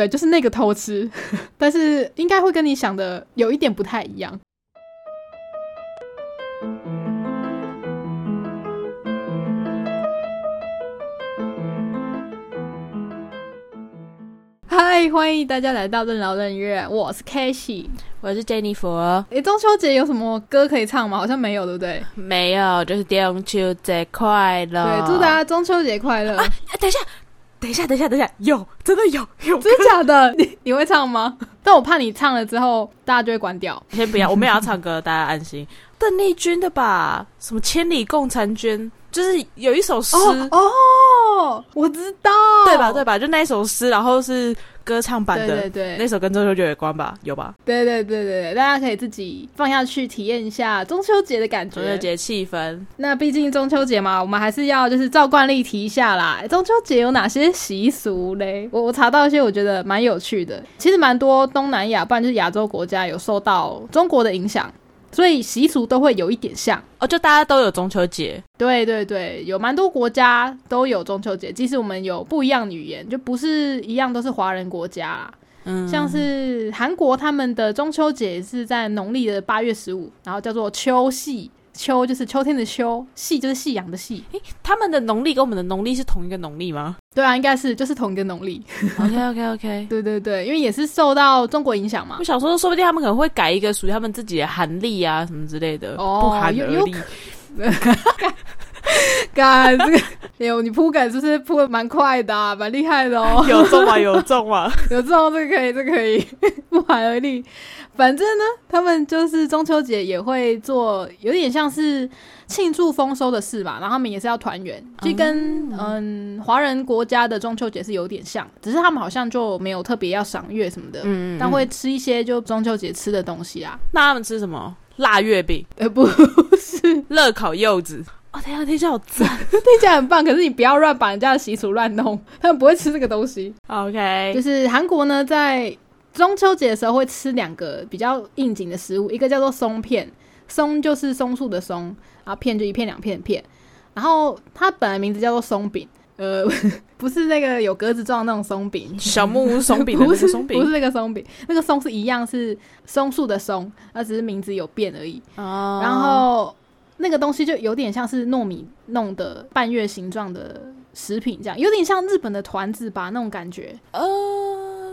对，就是那个偷吃，但是应该会跟你想的有一点不太一样。嗨，欢迎大家来到任劳任怨，我是 k a s h y 我是 Jennifer。诶，中秋节有什么歌可以唱吗？好像没有，对不对？没有，就是中秋节快乐。对，祝大家中秋节快乐。啊，等一下，等一下，等一下，等一下，有，真的有，有，真的假的？你你会唱吗？但我怕你唱了之后，大家就会关掉。先不要，我们也要唱歌，大家安心。邓丽君的吧？什么千里共婵娟？就是有一首诗哦，我知道，对吧？对吧？就那一首诗，然后是歌唱版的，对对对，那首跟中秋节有关吧？有吧？对对对对对，大家可以自己放下去体验一下中秋节的感觉，中秋节气氛。那毕竟中秋节嘛，我们还是要就是照惯例提一下啦。中秋节有哪些习俗嘞？我我查到一些，我觉得蛮有趣的。其实蛮多东南亚，不然就是亚洲国家有受到中国的影响。所以习俗都会有一点像哦，就大家都有中秋节。对对对，有蛮多国家都有中秋节，即使我们有不一样语言，就不是一样都是华人国家啦。嗯，像是韩国他们的中秋节是在农历的八月十五，然后叫做秋夕。秋就是秋天的秋，夕就是夕阳的夕。诶，他们的农历跟我们的农历是同一个农历吗？对啊，应该是就是同一个农历。OK OK OK，对对对，因为也是受到中国影响嘛。我想说，说不定他们可能会改一个属于他们自己的韩历啊，什么之类的。哦，不寒而栗。干这个，哎呦，你铺梗是不是铺的蛮快的，蛮厉害的哦？有中吗？有中吗？有中，这个可以，这个可以，不寒而栗。反正呢，他们就是中秋节也会做，有点像是庆祝丰收的事吧。然后他们也是要团圆，就跟嗯华人国家的中秋节是有点像，只是他们好像就没有特别要赏月什么的，嗯，但会吃一些就中秋节吃的东西啊。那他们吃什么？腊月饼？呃，不是，热烤柚子。哦，天啊，听起来好赞，听起来很棒。可是你不要乱把人家的习俗乱弄，他们不会吃这个东西。OK，就是韩国呢，在中秋节的时候会吃两个比较应景的食物，一个叫做松片，松就是松树的松，然后片就一片两片片，然后它本来名字叫做松饼，呃，不是那个有格子状那种松饼，小木屋松饼 不是松饼，不是那个松饼，那个松是一样是松树的松，它只是名字有变而已。哦，然后那个东西就有点像是糯米弄的半月形状的食品，这样有点像日本的团子吧那种感觉。呃。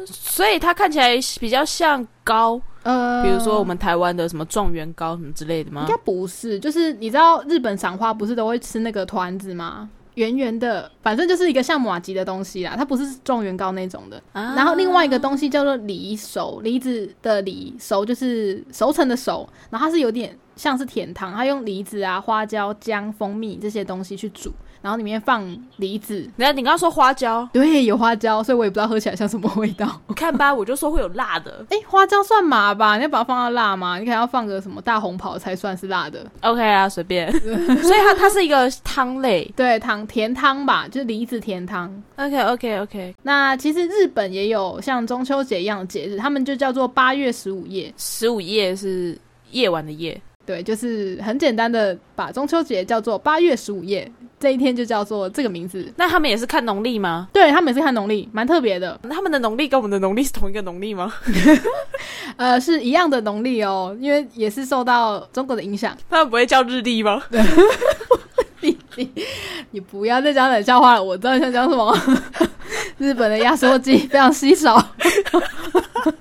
所以它看起来比较像糕，呃，比如说我们台湾的什么状元糕什么之类的吗？应该不是，就是你知道日本赏花不是都会吃那个团子吗？圆圆的，反正就是一个像马吉的东西啦，它不是状元糕那种的。然后另外一个东西叫做梨熟，梨子的梨熟就是熟成的熟，然后它是有点像是甜汤，它用梨子啊、花椒、姜、蜂蜜这些东西去煮。然后里面放梨子，你看你刚刚说花椒，对，有花椒，所以我也不知道喝起来像什么味道。看吧，我就说会有辣的。哎，花椒算麻吧？你要把它放到辣吗？你可能要放个什么大红袍才算是辣的。OK 啊，随便。所以它它是一个汤类，对，汤甜汤吧，就是梨子甜汤。OK OK OK。那其实日本也有像中秋节一样的节日，他们就叫做八月十五夜。十五夜是夜晚的夜。对，就是很简单的把中秋节叫做八月十五夜。这一天就叫做这个名字。那他们也是看农历吗？对他们也是看农历，蛮特别的。他们的农历跟我们的农历是同一个农历吗？呃，是一样的农历哦，因为也是受到中国的影响。他们不会叫日历吗？你你你不要再讲冷笑话了，我知道你想讲什么。日本的压缩机非常稀少。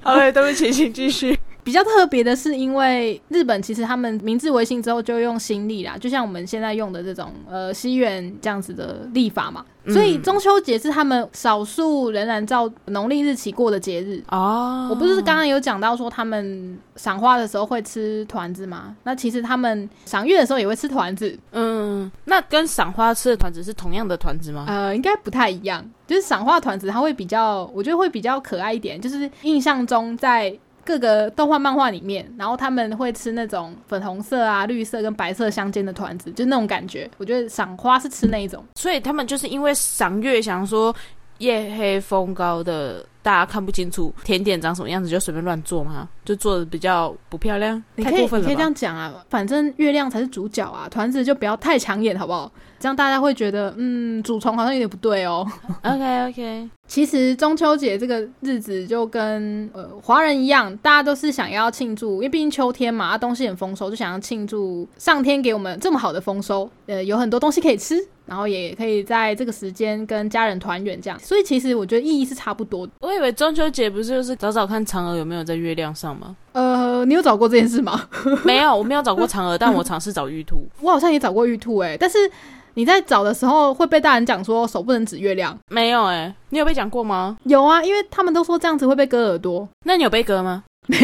好嘞对不起，请继续。比较特别的是，因为日本其实他们明治维新之后就用新历啦，就像我们现在用的这种呃西元这样子的历法嘛，所以中秋节是他们少数仍然照农历日期过的节日哦。我不是刚刚有讲到说他们赏花的时候会吃团子吗？那其实他们赏月的时候也会吃团子。嗯，那跟赏花吃的团子是同样的团子吗？呃，应该不太一样，就是赏花团子它会比较，我觉得会比较可爱一点，就是印象中在。各个动画漫画里面，然后他们会吃那种粉红色啊、绿色跟白色相间的团子，就那种感觉。我觉得赏花是吃那一种，所以他们就是因为赏月，想说夜黑风高的大家看不清楚甜点长什么样子，就随便乱做嘛，就做的比较不漂亮。你可以可以这样讲啊，反正月亮才是主角啊，团子就不要太抢眼，好不好？这这样大家会觉得，嗯，主从好像有点不对哦。OK OK，其实中秋节这个日子就跟呃华人一样，大家都是想要庆祝，因为毕竟秋天嘛，啊东西很丰收，就想要庆祝上天给我们这么好的丰收，呃，有很多东西可以吃，然后也可以在这个时间跟家人团圆这样。所以其实我觉得意义是差不多的。我以为中秋节不是就是找找看嫦娥有没有在月亮上吗？呃，你有找过这件事吗？没有，我没有找过嫦娥，但我尝试找玉兔。我好像也找过玉兔诶、但是你在找的时候会被大人讲说手不能指月亮。没有哎、你有被讲过吗？有啊，因为他们都说这样子会被割耳朵。那你有被割吗？没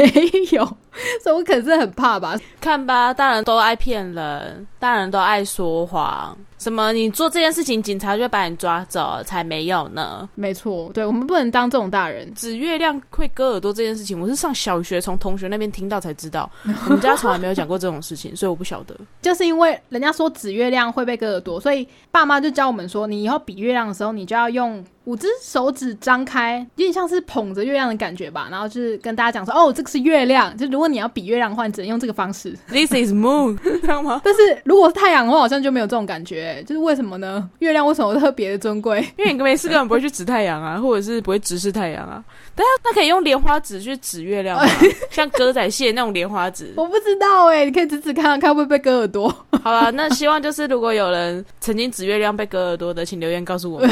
有，所以我可是很怕吧。看吧，大人都爱骗人，大人都爱说谎。什么？你做这件事情，警察就会把你抓走，才没有呢。没错，对我们不能当这种大人。指月亮会割耳朵这件事情，我是上小学从同学那边听到才知道，我们家从来没有讲过这种事情，所以我不晓得。就是因为人家说指月亮会被割耳朵，所以爸妈就教我们说，你以后比月亮的时候，你就要用五只手指张开，有点像是捧着月亮的感觉吧。然后就是跟大家讲说，哦，这个是月亮。就如果你要比月亮的话，你只能用这个方式。This is moon，知道吗？但是如果是太阳的话，好像就没有这种感觉。就是为什么呢？月亮为什么特别的尊贵？因为你没事根本不会去指太阳啊，或者是不会直视太阳啊。但是那可以用莲花指去指月亮吗？像歌仔戏的那种莲花指。我不知道哎、你可以指指看看看会不会被割耳朵。好了，那希望就是如果有人曾经指月亮被割耳朵的，请留言告诉我们。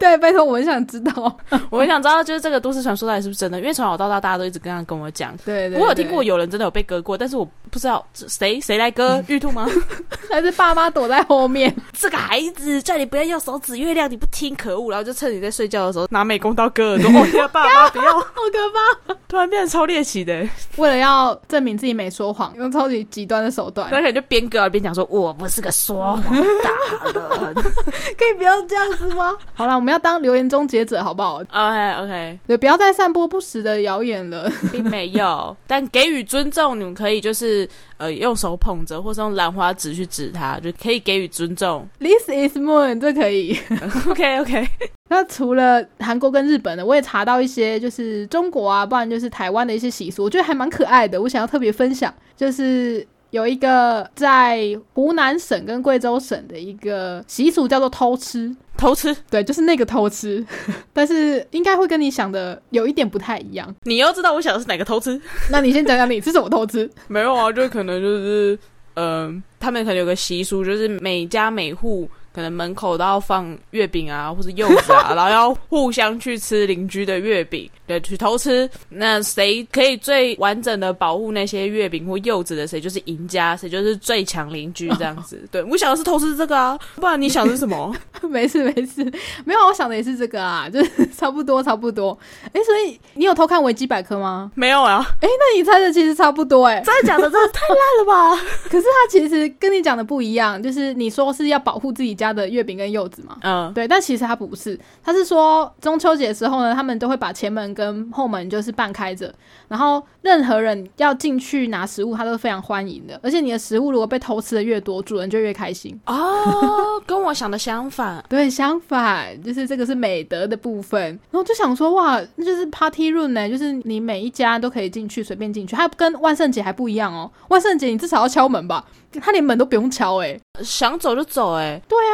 对，拜托，我很想知道。我很想知道，就是这个都市传说到底是不是真的？因为从小到大大家都一直这样跟我讲。对对我有听过，有人真的有被割过，但是我不知道这谁谁来割 玉兔吗？还是爸妈躲在后面。这个孩子叫你不要用手指月亮，你不听，可恶！然后就趁你在睡觉的时候拿美工刀割耳朵。哦，天啊，爸妈不要！好可怕！突然变得超猎奇的，为了要证明自己没说谎，用超级极端的手段，而且就边割边讲说：“我不是个说谎大人。可以不要这样子吗？好了，我们要当留言终结者，好不好？”OK OK，对，不要再散播不实的谣言了。并没有，但给予尊重，你们可以就是呃用手捧着，或是用兰花指去指它，就可以给予尊重。This is moon，这可以。OK OK，那除了韩国跟日本的，我也查到一些就是中国啊，不然就是台湾的一些习俗，我觉得还蛮可爱的。我想要特别分享，就是有一个在湖南省跟贵州省的一个习俗叫做偷吃。偷吃，对，就是那个偷吃，但是应该会跟你想的有一点不太一样。你又知道我想的是哪个偷吃？那你先讲讲你是怎么偷吃？没有啊，就可能就是，嗯、他们可能有个习俗，就是每家每户可能门口都要放月饼啊，或者柚子啊，然后要互相去吃邻居的月饼，对，去偷吃。那谁可以最完整的保护那些月饼或柚子的，谁就是赢家，谁就是最强邻居这样子。对我想的是偷吃这个啊，不然你想的是什么？没事没事，没有，我想的也是这个啊，就是差不多差不多。哎，所以你有偷看维基百科吗？没有啊，哎那你猜的其实差不多哎，真的假的？真的太烂了吧！可是他其实跟你讲的不一样，就是你说是要保护自己家的月饼跟柚子嘛。嗯，对，但其实他不是，他是说中秋节的时候呢，他们都会把前门跟后门就是半开着，然后任何人要进去拿食物，他都非常欢迎的。而且你的食物如果被偷吃的越多，主人就越开心。哦，跟我想的相反。对，相反，就是这个是美德的部分。然后就想说，哇，那就是 party room 呢，就是你每一家都可以进去，随便进去。它跟万圣节还不一样哦，万圣节你至少要敲门吧，他连门都不用敲，哎，想走就走、欸，对啊，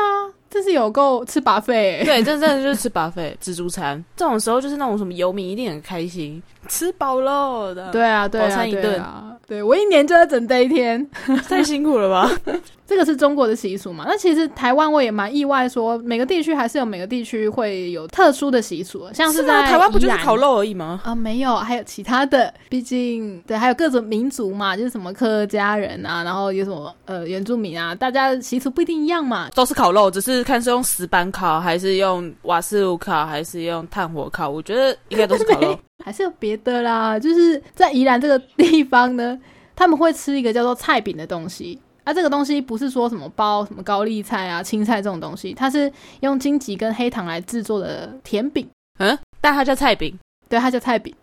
这是有够吃把费，哎，对，这真的就是吃 buffet 自助餐。这种时候就是那种什么游民一定很开心，吃饱喽的。，对啊，对啊，饱餐一顿啊，对我一年就在等这一天。太辛苦了吧？这个是中国的习俗嘛？那其实台湾我也蛮意外说每个地区还是有每个地区会有特殊的习俗，像是在吗？台湾不就是烤肉而已吗？啊、没有，还有其他的，毕竟对，还有各种民族嘛，就是什么客家人啊，然后有什么呃原住民啊，大家的习俗不一定一样嘛。都是烤肉，只是看是用石板烤，还是用瓦斯炉烤，还是用炭火烤。我觉得应该都是烤肉。还是有别的啦，就是在宜兰这个地方呢，他们会吃一个叫做菜饼的东西。啊，这个东西不是说什么包什么高丽菜啊、青菜这种东西，它是用荆棘跟黑糖来制作的甜饼，嗯，但它叫菜饼。对，它叫菜饼。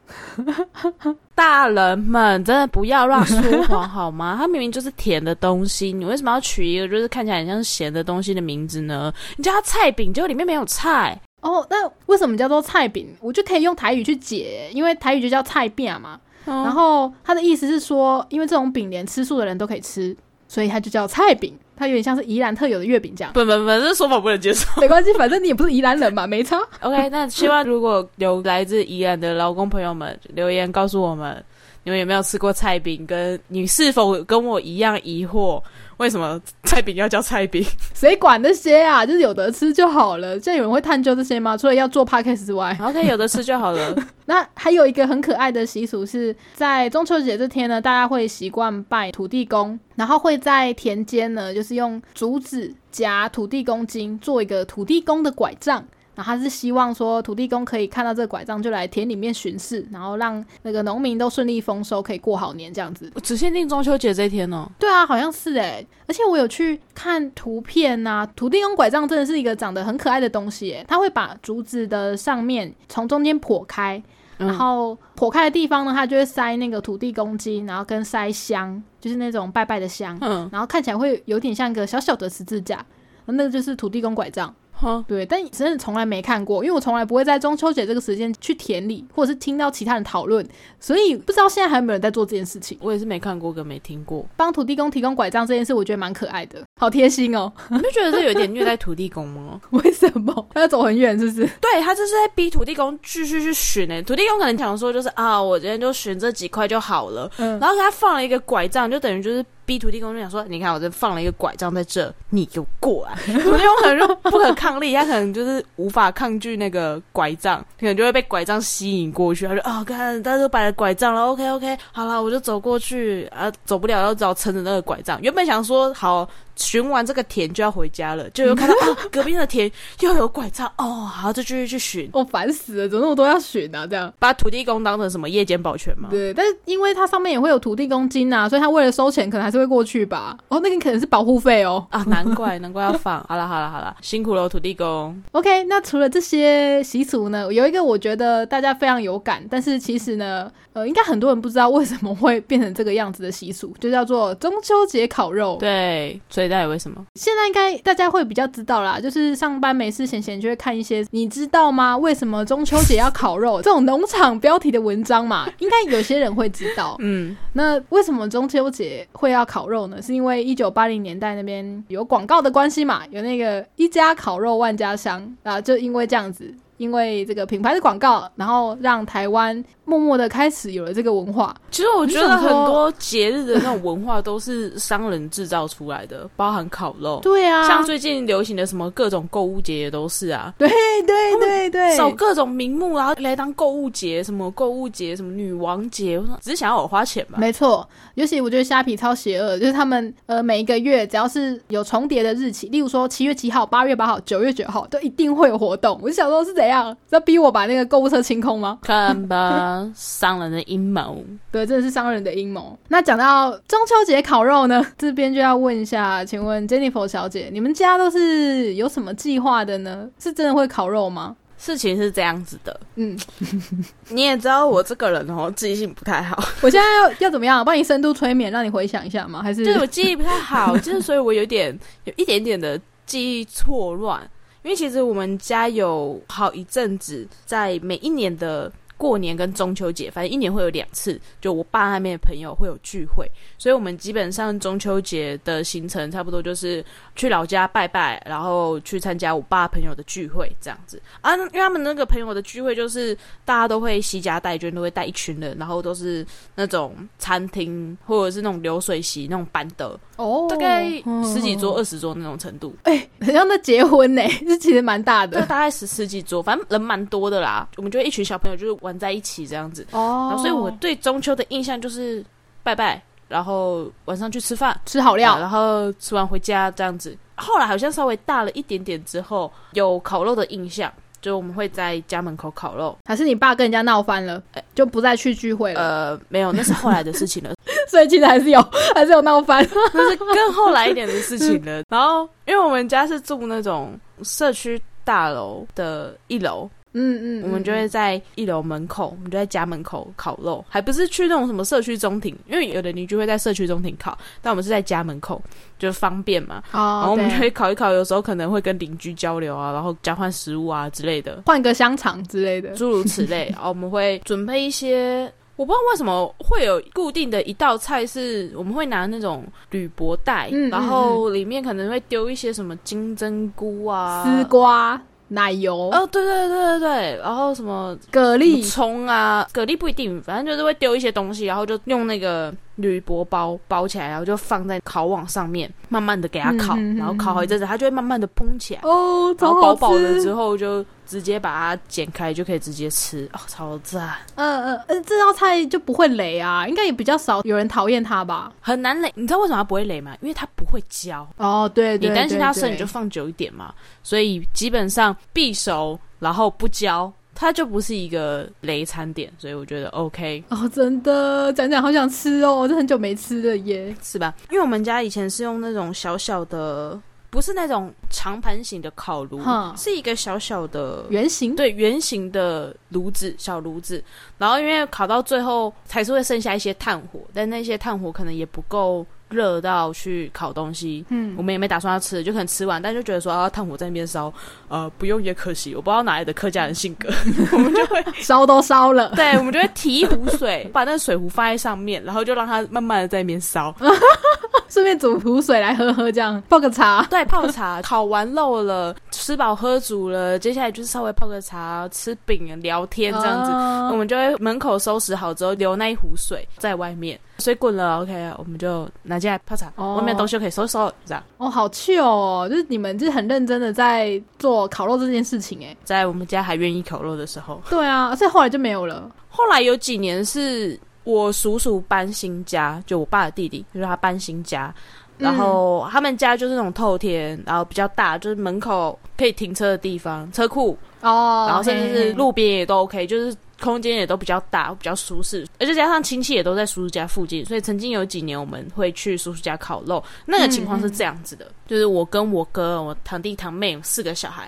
大人们真的不要乱说谎好吗？它明明就是甜的东西，你为什么要取一个就是看起来很像咸的东西的名字呢？你叫它菜饼，结果里面没有菜。哦，那为什么叫做菜饼？我就可以用台语去解，因为台语就叫菜饼嘛。然然后后他的意思是说，因为这种饼连吃素的人都可以吃，所以它就叫菜饼。它有点像是宜兰特有的月饼这样。不不不，这说法不能接受。没关系，反正你也不是宜兰人嘛，没差。OK，那希望如果有来自宜兰的劳工朋友们留言告诉我们，你们有没有吃过菜饼？跟你是否跟我一样疑惑，为什么菜饼要叫菜饼？谁管那些啊？就是有得吃就好了。现在有人会探究这些吗？除了要做 podcast 之外，OK，有的吃就好了。那还有一个很可爱的习俗是在中秋节这天呢，大家会习惯拜土地公，然后会在田间呢，就是用竹子夹土地公经，做一个土地公的拐杖。然后他是希望说土地公可以看到这个拐杖就来田里面巡视，然后让那个农民都顺利丰收，可以过好年这样子。只限定中秋节这一天哦。对啊，好像是诶，而且我有去看图片呐、土地公拐杖真的是一个长得很可爱的东西诶，它会把竹子的上面从中间剖开，嗯然后剖开的地方呢，它就会塞那个土地公鸡，然后跟塞香，就是那种拜拜的香，嗯，然后看起来会有点像一个小小的十字架，那个就是土地公拐杖。好，对，但真的从来没看过，因为我从来不会在中秋节这个时间去田里，或者是听到其他人讨论，所以不知道现在还有没有人在做这件事情。我也是没看过跟没听过。帮土地公提供拐杖这件事，我觉得蛮可爱的，好贴心哦。你不觉得这有点虐待土地公吗？为什么他要走很远？是不是？对他就是在逼土地公继续去寻诶、土地公可能想说就是啊，我今天就寻这几块就好了，嗯，然后他放了一个拐杖，就等于就是 B 土地公就想说，你看我这放了一个拐杖在这，你给我过来。土地公可能就不可抗力，他可能就是无法抗拒那个拐杖，可能就会被拐杖吸引过去。他说：‘哦，看大家都摆了拐杖了，OK OK，好了，我就走过去啊，走不了，要只好撑着那个拐杖。原本想说好。寻完这个田就要回家了，就又看到 啊，隔壁的田又有拐杖哦，好，就继续去寻，我、烦死了，怎么那么多要巡啊？这样。把土地公当成什么夜间保全吗？对，但是因为它上面也会有土地公金啊，所以他为了收钱，可能还是会过去吧。哦，那个可能是保护费哦。啊，难怪难怪要放。好了好了好了，辛苦了土地公。OK，那除了这些习俗呢，有一个我觉得大家非常有感，但是其实呢，呃，应该很多人不知道为什么会变成这个样子的习俗，就叫做中秋节烤肉。对，所以到底为什么？现在应该大家会比较知道啦，就是上班没事闲闲就会看一些，你知道吗？为什么中秋节要烤肉这种农场标题的文章嘛，应该有些人会知道。嗯，那为什么中秋节会要烤肉呢？是因为一九八零年代那边有广告的关系嘛，有那个一家烤肉万家香啊，就因为这样子。因为这个品牌的广告，然后让台湾默默的开始有了这个文化。其实我觉得很多节日的那种文化都是商人制造出来的，包含烤肉。对啊，像最近流行的什么各种购物节也都是啊，对对对对，找各种名目，然后来当购物节，什么购物节，什么女王节，我说只是想要我花钱吧。没错，尤其我觉得虾皮超邪恶，就是他们呃每一个月只要是有重叠的日期，例如说七月七号、八月八号、九月九号，都一定会有活动。我就想说是怎样，要逼我把那个购物车清空吗？看吧，商人的阴谋。对，真的是商人的阴谋。那讲到中秋节烤肉呢，这边就要问一下，请问 Jennifer 小姐，你们家都是有什么计划的呢？是真的会烤肉吗？事情是这样子的，嗯，你也知道我这个人哦，记性不太好，我现在要要怎么样？帮你深度催眠，让你回想一下吗？还是就是我记忆不太好，就是所以我有点有一点点的记忆错乱，因为其实我们家有好一阵子在每一年的。过年跟中秋节，反正一年会有两次，就我爸那边的朋友会有聚会，所以我们基本上中秋节的行程差不多就是去老家拜拜，然后去参加我爸朋友的聚会这样子啊。因为他们那个朋友的聚会就是大家都会惜家带眷，都会带一群人，然后都是那种餐厅或者是那种流水席那种班的，哦，大概十几桌、嗯二十桌那种程度。哎、很像在结婚呢，这其实蛮大对，的大概十十几桌，反正人蛮多的啦。我们就一群小朋友就是玩在一起这样子。哦然后，所以我对中秋的印象就是拜拜，然后晚上去吃饭，吃好料，然后吃完回家这样子。后来好像稍微大了一点点之后，有烤肉的印象，就我们会在家门口烤肉。还是你爸跟人家闹翻了，就不再去聚会了，呃，没有，那是后来的事情了，所以其实还是有，还是有闹翻。那是更后来一点的事情了。然后，因为我们家是住那种社区大楼的一楼，嗯嗯，我们就会在一楼门口，我们就在家门口烤肉，还不是去那种什么社区中庭，因为有的邻居会在社区中庭烤，但我们是在家门口，就方便嘛。哦，然后我们就对会烤一烤，有时候可能会跟邻居交流啊，然后交换食物啊之类的，换个香肠之类的。诸如此类。然 后我们会准备一些我不知道为什么会有固定的一道菜是我们会拿那种铝箔袋，然后里面可能会丢一些什么金针菇啊、丝瓜、奶油、哦，对对对对对，然后什么蛤蜊，葱啊，蛤蜊不一定，反正就是会丢一些东西，然后就用那个铝箔包包起来，然后就放在烤网上面，慢慢的给它烤，然后烤好一阵子，它就会慢慢的蓬起来，哦，然后饱饱了之后就直接把它剪开，就可以直接吃，哦，超赞，嗯嗯嗯，这道菜就不会雷啊，应该也比较少有人讨厌它吧？很难雷。你知道为什么它不会雷吗？因为它不会焦，哦，对对你担心它对生，你就放久一点嘛，所以基本上必熟，然后不焦。它就不是一个雷餐点，所以我觉得 OK。哦，真的讲讲好想吃哦，我这很久没吃了耶。是吧？因为我们家以前是用那种小小的，不是那种长盘型的烤炉，是一个小小的。圆形，对圆形的炉子，小炉子，然后因为烤到最后还是会剩下一些炭火，但那些炭火可能也不够热到去烤东西，嗯。我们也没打算要吃，就可能吃完，但就觉得说啊，炭火在那边烧，呃，不用也可惜，我不知道哪来的客家人性格，我们就会烧都烧了，对，我们就会提一壶水，把那个水壶放在上面，然后就让它慢慢的在那边烧，顺便煮壶水来喝喝，这样泡个茶。对，泡茶，烤完肉了，吃饱喝足了，接下来就是稍微泡个茶，吃饼，聊天这样子。哦我们就会门口收拾好之后，留那一壶水在外面，水滚了，OK，我们就拿进来泡茶。哦外面的东西就可以收收，这样。哦，好气哦，就是你们就是很认真的在做烤肉这件事情，哎，在我们家还愿意烤肉的时候，对啊，所以后来就没有了。后来有几年是我叔叔搬新家，就我爸的弟弟，就是他搬新家。然后他们家就是那种透天，然后比较大，就是门口可以停车的地方，车库，哦，然后甚至是路边也都 OK，就是空间也都比较大，比较舒适，而且加上亲戚也都在叔叔家附近，所以曾经有几年我们会去叔叔家烤肉。那个情况是这样子的，就是我跟我哥、我堂弟堂妹四个小孩，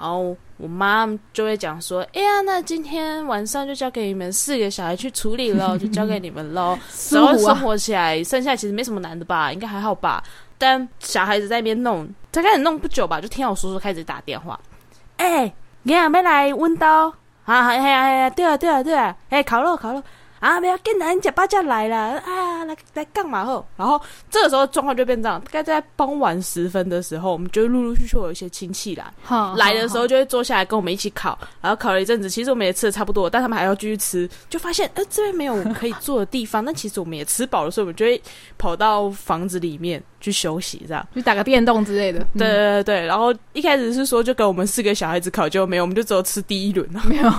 然后我妈就会讲说：“哎呀，那今天晚上就交给你们四个小孩去处理喽，就交给你们喽。然后生活起来，剩下其实没什么难的吧，应该还好吧。但小孩子在那边弄，才开始弄不久吧，就听到我叔叔开始打电话，哎、你啊要来温刀啊？哎呀哎呀，对啊对啊对啊，哎、烤肉烤肉啊，不要跟男人假巴就来了啊，来来干嘛后？然后这个时候状况就变这样，大概在傍晚时分的时候，我们就陆陆续续有一些亲戚来，好来的时候就会坐下来跟我们一起烤，然后烤了一阵子，其实我们也吃的差不多，但他们还要继续吃，就发现呃这边没有可以坐的地方，那其实我们也吃饱了，所以我们就会跑到房子里面去休息，这样。就打个电动之类的。对嗯，对对对，然后一开始是说就给我们四个小孩子烤，就没有，我们就只有吃第一轮，没有，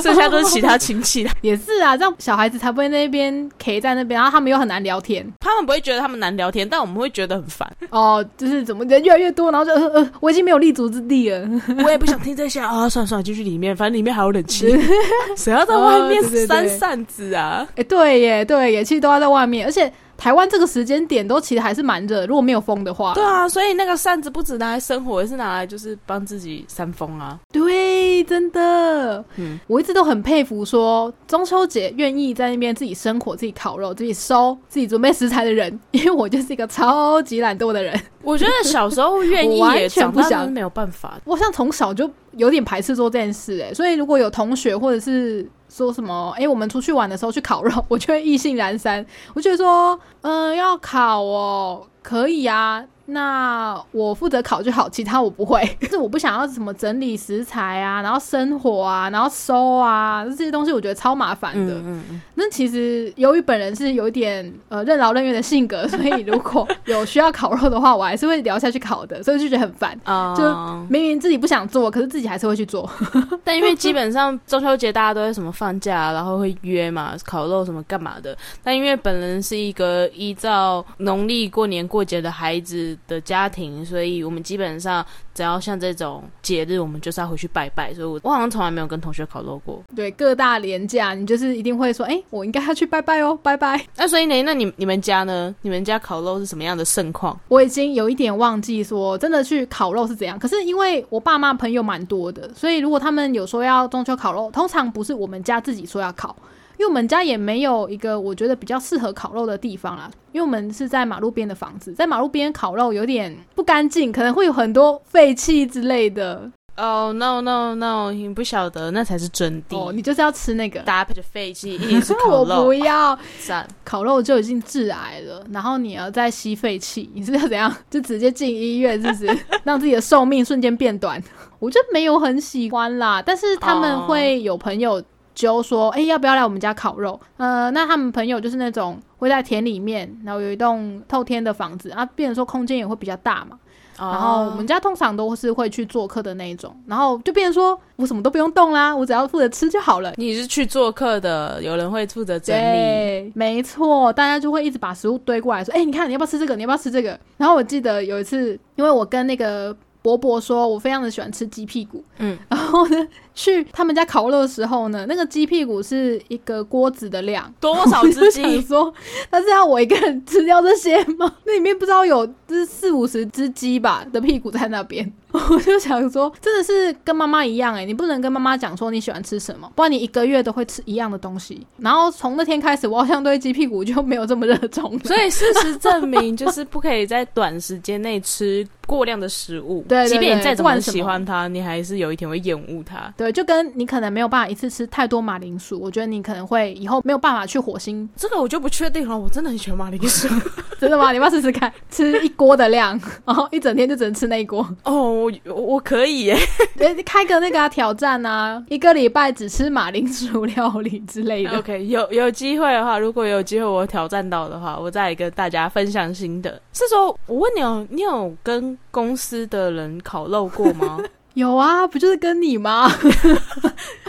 剩下都是其他亲戚的。也是啊，让小孩子才不会那边 K 在那边，然后他们又很难聊天他们不会觉得他们难聊天，但我们会觉得很烦。哦，就是怎么人越来越多，然后就呃呃，我已经没有立足之地了。我也不想听这些啊，算了算了，进去里面，反正里面还有冷气，谁要在外面扇扇子啊？哎、对耶，对耶，其实都要在外面，而且台湾这个时间点都其实还是蛮热，如果没有风的话，对啊，所以那个扇子不止拿来生火，也是拿来就是帮自己扇风啊。对，真的，嗯，我一直都很佩服说中秋节愿意在那边自己生火、自己烤肉、自己收、自己准备食材的人，因为我就是一个超级懒惰的人。我觉得小时候愿意 完也长全不想没有办法。我像从小就有点排斥做这件事，哎，所以如果有同学或者是说什么，哎、我们出去玩的时候去烤肉，我就会意兴阑珊。我觉得说，嗯、要烤哦，可以啊，那我负责烤就好，其他我不会。就是我不想要什么整理食材啊，然后生火啊，然后收啊，这些东西我觉得超麻烦的。嗯嗯嗯，那其实由于本人是有一点呃任劳任怨的性格，所以如果有需要烤肉的话，我还是会聊下去烤的，所以就觉得很烦。啊、就明明自己不想做，可是自己还是会去做。但因为基本上中秋节大家都会什么放假，然后会约嘛，烤肉什么干嘛的。但因为本人是一个依照农历过年过节的孩子的家庭，所以我们基本上只要像这种节日，我们就是要回去拜拜。所以我我好像从来没有跟同学烤肉过。对各大廉价，你就是一定会说，哎、我应该要去拜拜哦，拜拜。那 所以呢，那你你们家呢？你们家烤肉是什么样的盛况？我已经有一点忘记说真的去烤肉是怎样，可是因为我爸妈朋友蛮多的，所以如果他们有说要中秋烤肉，通常不是我们家自己说要烤。因为我们家也没有一个我觉得比较适合烤肉的地方啦，因为我们是在马路边的房子，在马路边烤肉有点不干净，可能会有很多废气之类的。哦、no no no，你不晓得，那才是真谛。哦，你就是要吃那个。搭配着废气，一定是我烤肉，不要赞。烤肉就已经致癌了，然后你要再吸废气，你是要怎样？就直接进医院，是不是 让自己的寿命瞬间变短？我就没有很喜欢啦，但是他们会有朋友揪说，哎、要不要来我们家烤肉？呃，那他们朋友就是那种会在田里面，然后有一栋透天的房子啊，变成说空间也会比较大嘛。然后我们家通常都是会去做客的那一种，然后就变成说我什么都不用动啦，我只要负责吃就好了。你是去做客的，有人会负责整理。对，没错，大家就会一直把食物堆过来，说：“哎、你看你要不要吃这个？你要不要吃这个？”然后我记得有一次，因为我跟那个伯伯说，我非常的喜欢吃鸡屁股，嗯，然后呢，去他们家烤肉的时候呢，那个鸡屁股是一个锅子的量，多少只鸡？说，他是要我一个人吃掉这些吗？那里面不知道有就是四五十只鸡吧的屁股在那边，我就想说，真的是跟妈妈一样哎、你不能跟妈妈讲说你喜欢吃什么，不然你一个月都会吃一样的东西。然后从那天开始，我好像对鸡屁股就没有这么热衷了。所以事实证明，就是不可以在短时间内吃过量的食物。对对即便你再怎么喜欢它，你还是有一天会厌恶它。对，就跟你可能没有办法一次吃太多马铃薯，我觉得你可能会以后没有办法去火星。这个我就不确定了。我真的很喜欢马铃薯。真的吗？你要试试看？吃一锅的量，然后一整天就只能吃那一锅。哦，我可以耶。诶开个那个、啊、挑战啊，一个礼拜只吃马铃薯料理之类的。OK，有有机会的话，如果有机会我挑战到的话，我再来跟大家分享心得。是说，我问你哦，你有跟公司的人烤肉过吗？有啊，不就是跟你吗？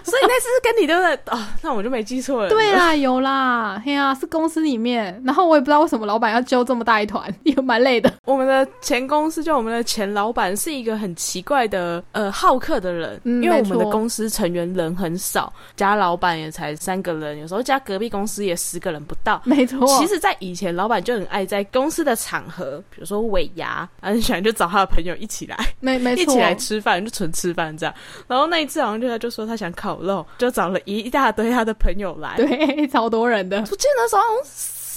所以那次是跟你对不对？啊、那我就没记错了。对啦，有啦，嘿呀、是公司里面。然后我也不知道为什么老板要揪这么大一团，也蛮累的。我们的前公司就我们的前老板是一个很奇怪的呃好客的人，嗯因为我们的公司成员人很少，加老板也才三个人，有时候加隔壁公司也十个人不到。没错，其实，在以前，老板就很爱在公司的场合，比如说尾牙，很喜欢就找他的朋友一起来，没没错，一起来吃饭，就纯吃饭这样。然后那一次好像就他就说他想就找了一大堆他的朋友来。对，超多人的我。记得那时候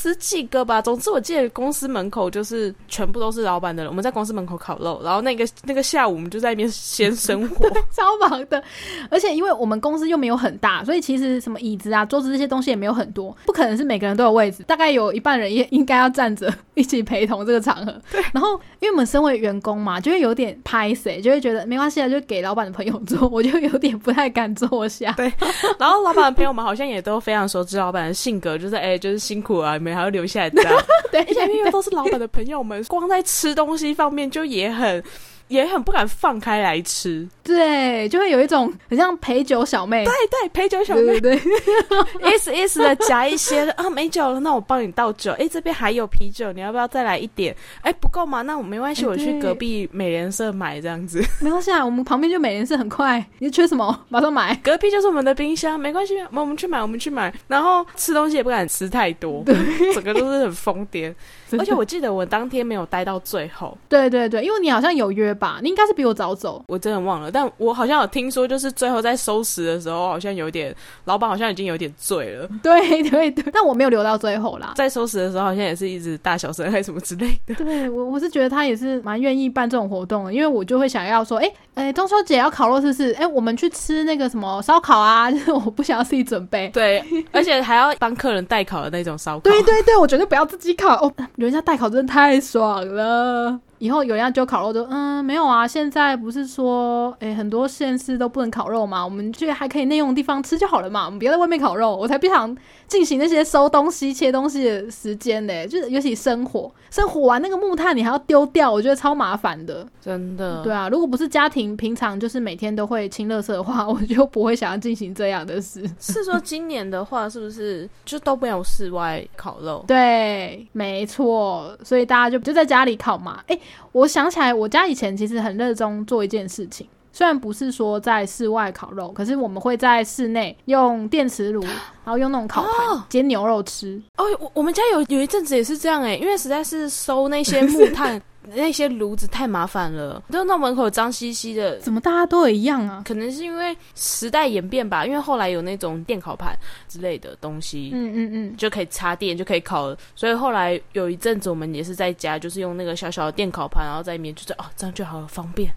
十几个吧。总之，我记得公司门口就是全部都是老板的人。我们在公司门口烤肉，然后那个那个下午我们就在那边先生火。超忙的，而且因为我们公司又没有很大，所以其实什么椅子啊、桌子这些东西也没有很多，不可能是每个人都有位置，大概有一半人也应该要站着一起陪同这个场合。对然后因为我们身为员工嘛，就会有点拍谁，就会觉得没关系啊，就给老板的朋友坐，我就有点不太敢坐下。对然后老板的朋友们好像也都非常熟知老板的性格，就是哎、就是辛苦啊，你们还要留下来这样。对，而且因为都是老板的朋友们，光在吃东西方面就也很。也很不敢放开来吃，对，就会有一种很像陪酒小妹，对对，陪酒小妹对 意思意思的夹一些啊，没酒了，那我帮你倒酒。哎，这边还有啤酒，你要不要再来一点？哎，不够吗？那我没关系，哎我去隔壁美联社买这样子。没关系啊，我们旁边就美联社很快，你缺什么马上买。隔壁就是我们的冰箱，没关系，我们去买，我们去买。然后吃东西也不敢吃太多，对整个都是很疯癫。而且我记得我当天没有待到最后，对对对，因为你好像有约吧，你应该是比我早走。我真的忘了。但我好像有听说，就是最后在收拾的时候，好像有点老板好像已经有点醉了，对对对，但我没有留到最后啦。在收拾的时候好像也是一直大小声还是什么之类的。对我，我是觉得他也是蛮愿意办这种活动的，因为我就会想要说，哎、哎、中秋节要烤肉是不是？哎、我们去吃那个什么烧烤啊，就是我不想要自己准备。对，而且还要帮客人代烤的那种烧烤。对对对，我绝对不要自己烤哦，人家代烤真的太爽了。以后有人要揪烤肉就，嗯，没有啊，现在不是说，哎、很多县市都不能烤肉嘛，我们去还可以内用的地方吃就好了嘛，我们别在外面烤肉，我才不想进行那些收东西、切东西的时间呢，就是尤其生火，生火完那个木炭你还要丢掉，我觉得超麻烦的。真的。对啊，如果不是家庭平常就是每天都会清垃圾的话，我就不会想要进行这样的事。是说今年的话，是不是就都没有室外烤肉？对，没错，所以大家就就在家里烤嘛。诶，我想起来，我家以前其实很热衷做一件事情，虽然不是说在室外烤肉，可是我们会在室内用电磁炉，然后用那种烤盘、哦煎牛肉吃。哦，我我们家有有一阵子也是这样哎，因为实在是收那些木炭。那些炉子太麻烦了，就那门口脏兮兮的。怎么大家都一样啊？可能是因为时代演变吧，因为后来有那种电烤盘之类的东西，嗯嗯嗯，就可以插电就可以烤了。所以后来有一阵子我们也是在家，就是用那个小小的电烤盘，然后在里面就是哦这样就好了，方便，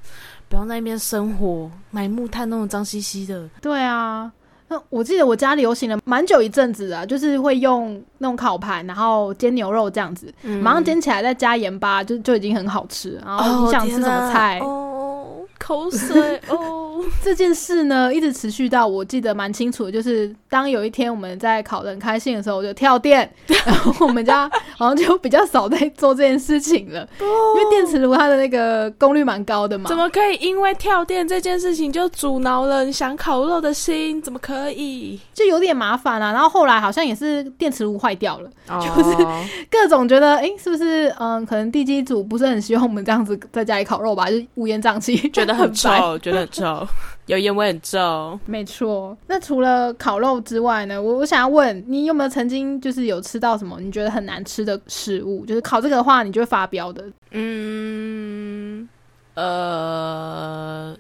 不用在那边生火买木炭那种脏兮兮的。对啊。那我记得我家里流行了蛮久一阵子啊，就是会用那种烤盘，然后煎牛肉这样子，马上煎起来再加盐巴，就就已经很好吃。然后你想吃什么菜？口水哦！这件事呢，一直持续到我记得蛮清楚的，就是当有一天我们在烤的很开心的时候，我就跳电，然后我们家好像就比较少在做这件事情了，因为电磁炉它的那个功率蛮高的嘛。怎么可以因为跳电这件事情就阻挠了你想烤肉的心？怎么可以？就有点麻烦啊。然后后来好像也是电磁炉坏掉了，就是各种觉得，哎，是不是嗯，可能地基组不是很希望我们这样子在家里烤肉吧？就乌烟瘴气，觉得。很臭，觉得很臭，油烟味很臭。没错，那除了烤肉之外呢？我我想要问你，有没有曾经就是有吃到什么你觉得很难吃的食物？就是烤这个的话，你就会发飙的。嗯，呃。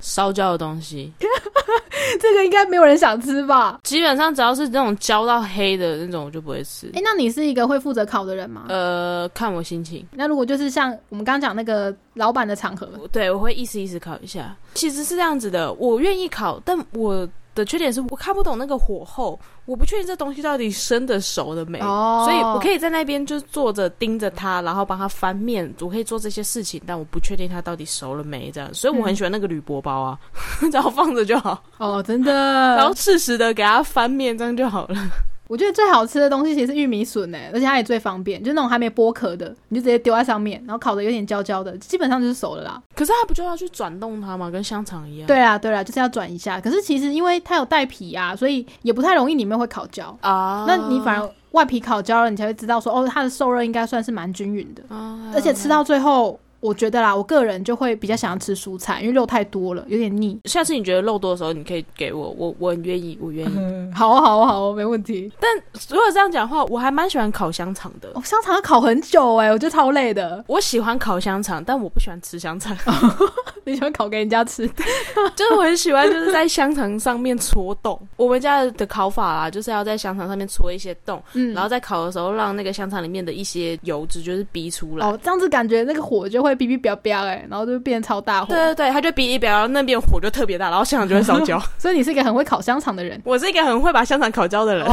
烧焦的东西，这个应该没有人想吃吧？基本上只要是那种焦到黑的那种，我就不会吃。哎，那你是一个会负责烤的人吗？呃，看我心情。那如果就是像我们刚刚讲那个老板的场合，对我会意思意思烤一下。其实是这样子的，我愿意烤，但我。的缺点是我看不懂那个火候，我不确定这东西到底生的熟了没，所以我可以在那边就坐着盯着它，然后帮它翻面，我可以做这些事情，但我不确定它到底熟了没这样，所以我很喜欢那个铝箔包啊，只要放着就好。哦，真的，然后适时的给它翻面，这样就好了。我觉得最好吃的东西其实是玉米笋诶，而且它也最方便，就那种还没剥壳的，你就直接丢在上面，然后烤的有点焦焦的，基本上就是熟了啦。可是它不就要去转动它吗？跟香肠一样。对啊，对啊，就是要转一下。可是其实因为它有带皮啊，所以也不太容易里面会烤焦啊。那你反而外皮烤焦了，你才会知道说哦，它的受热应该算是蛮均匀的，而且吃到最后。我觉得啦，我个人就会比较想要吃蔬菜，因为肉太多了，有点腻。下次你觉得肉多的时候，你可以给我，我我很愿意，我愿意。好啊，好啊，好啊，没问题。但如果这样讲话，我还蛮喜欢烤香肠的。哦，香肠要烤很久哎，我觉得超累的。我喜欢烤香肠，但我不喜欢吃香肠。你喜欢烤给人家吃？就是我很喜欢，就是在香肠上面戳洞。我们家的烤法啊，就是要在香肠上面戳一些洞，嗯，然后在烤的时候，让那个香肠里面的一些油脂就是逼出来。哦，这样子感觉那个火就会会哔哔飙飙。然后就变超大火，对对对，它就哔一比，然后那边火就特别大，然后香肠就会烧焦。所以你是一个很会烤香肠的人，我是一个很会把香肠烤焦的人。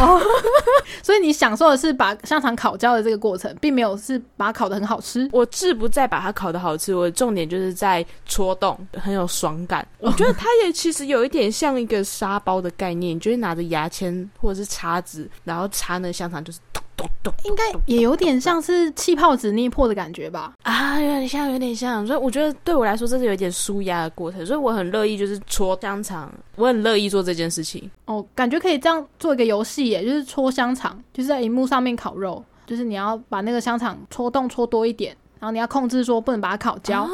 所以你享受的是把香肠烤焦的这个过程，并没有是把它烤的很好吃。我志不在把它烤的好吃，我的重点就是在戳洞，很有爽感。我觉得它也其实有一点像一个沙包的概念，就是拿着牙签或者是叉子，然后插那个香肠，就是。应该也有点像是气泡纸捏破的感觉吧？啊，有点像，有点像。所以我觉得对我来说，这是有一点舒压的过程。所以我很乐意就是戳香肠，我很乐意做这件事情。哦，感觉可以这样做一个游戏耶，就是戳香肠，就是在荧幕上面烤肉，就是你要把那个香肠戳洞戳多一点，然后你要控制说不能把它烤焦，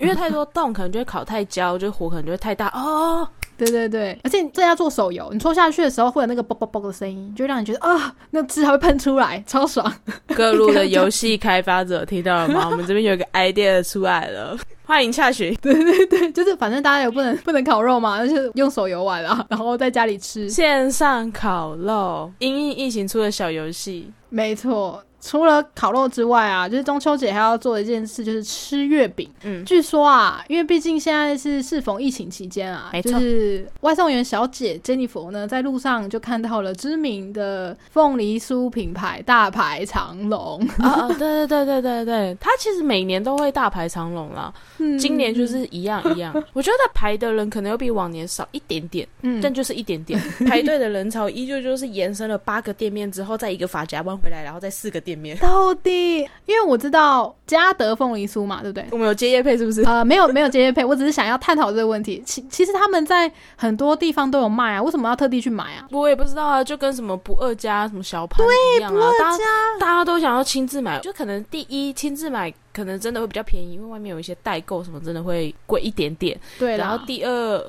因为太多洞可能就会烤太焦，就火可能就会太大哦。对对对，而且这要做手游，你戳下去的时候会有那个啵啵啵的声音，就让你觉得啊，那汁还会喷出来，超爽。各路的 游戏开发者听到了吗？我们这边有一个 idea 出来了，欢迎洽询。对对对，就是反正大家也不能不能烤肉嘛，那就用手游玩啊，然后在家里吃线上烤肉，因应疫情出的小游戏，没错。除了烤肉之外啊，就是中秋节还要做一件事，就是吃月饼。嗯，据说啊，因为毕竟现在是适逢疫情期间啊，就是外送员小姐 Jennifer 呢，在路上就看到了知名的凤梨酥品牌大排长龙。啊，对对对对对对，它其实每年都会大排长龙啦。嗯，今年就是一样一样。我觉得排的人可能又比往年少一点点，嗯，但就是一点点。排队的人潮依旧就是延伸了八个店面之后，在一个发夹弯回来，然后再四个店。到底，因为我知道嘉德凤梨酥嘛，对不对？我们有接业配是不是？呃，没有，没有接业配，我只是想要探讨这个问题。其其实他们在很多地方都有卖啊，为什么要特地去买啊？我也不知道啊，就跟什么不二家什么小盘一样啊，大家大家都想要亲自买，就可能第一亲自买可能真的会比较便宜，因为外面有一些代购什么真的会贵一点点。对，然后第二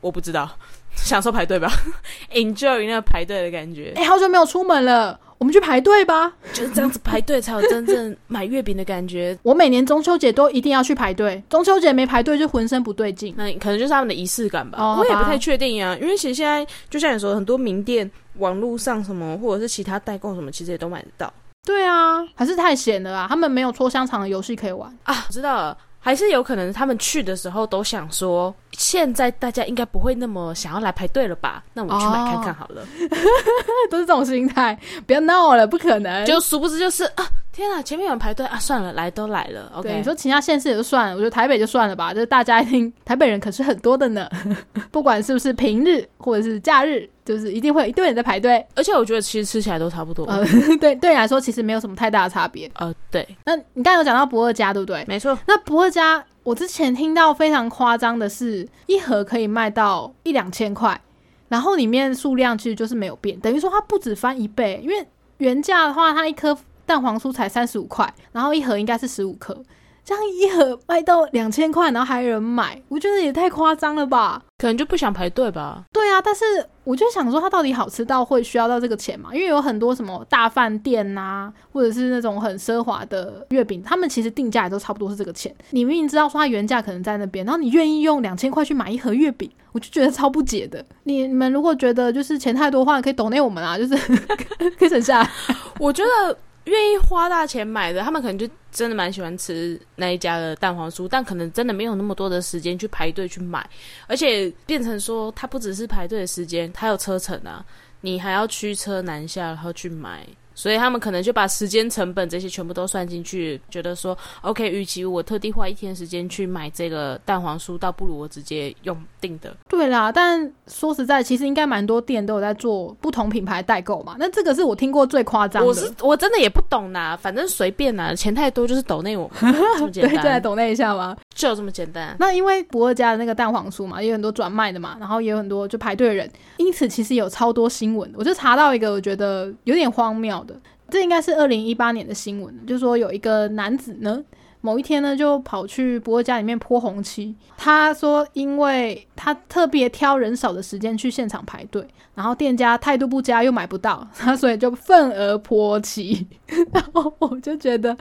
我不知道。享受排队吧，enjoy 那个排队的感觉。哎、好久没有出门了，我们去排队吧。就是这样子排队才有真正买月饼的感觉。我每年中秋节都一定要去排队，中秋节没排队就浑身不对劲。那可能就是他们的仪式感吧，哦吧我也不太确定啊。因为其实现在就像你说，很多名店、网络上什么，或者是其他代购什么，其实也都买得到对啊，还是太闲了啊，他们没有搓香肠的游戏可以玩。啊。我知道了，还是有可能他们去的时候都想说，现在大家应该不会那么想要来排队了吧？那我去买看看好了。都是这种心态，不要闹了，不可能。就殊不知就是啊，天啊，前面有人排队啊，算了，来都来了。对 OK，你说其他县市也就算了，我觉得台北就算了吧。就是大家一定台北人可是很多的呢，不管是不是平日或者是假日，就是一定会有一堆人在排队。而且我觉得其实吃起来都差不多。呃，对对你来说其实没有什么太大的差别。呃，对，那你刚才有讲到不二家，对不对？没错。那不二家，我之前听到非常夸张的是，一盒可以卖到一两千块，然后里面数量其实就是没有变，等于说它不止翻一倍，因为原价的话，它一颗蛋黄酥才三十五块，然后一盒应该是十五颗，这样一盒卖到两千块，然后还有人买，我觉得也太夸张了吧？可能就不想排队吧。对啊，但是我就想说，它到底好吃到会需要到这个钱吗？因为有很多什么大饭店呐、或者是那种很奢华的月饼，他们其实定价也都差不多是这个钱。你明明知道说它原价可能在那边，然后你愿意用两千块去买一盒月饼，我就觉得超不解的。你你们如果觉得就是钱太多的话，可以抖内我们啊，就是 可以省下来。我觉得愿意花大钱买的，他们可能就真的蛮喜欢吃那一家的蛋黄酥，但可能真的没有那么多的时间去排队去买，而且变成说，他不只是排队的时间，他有车程啊，你还要驱车南下，然后去买。所以他们可能就把时间成本这些全部都算进去，觉得说，OK，与其我特地花一天时间去买这个蛋黄酥，倒不如我直接用订的。对啦，但说实在，其实应该蛮多店都有在做不同品牌代购嘛。那这个是我听过最夸张的。我是我真的也不懂啦，反正随便啦，钱太多就是抖内我们，这么简对，再来，抖内一下嘛。就这么简单。那因为不二家的那个蛋黄酥嘛，也有很多转卖的嘛，然后也有很多就排队的人，因此其实有超多新闻。我就查到一个我觉得有点荒谬这应该是二零一八年的新闻，就说有一个男子呢。某一天呢，就跑去不二家里面泼红漆。他说，因为他特别挑人少的时间去现场排队，然后店家态度不佳又买不到，他所以就愤而泼漆。然后我就觉得，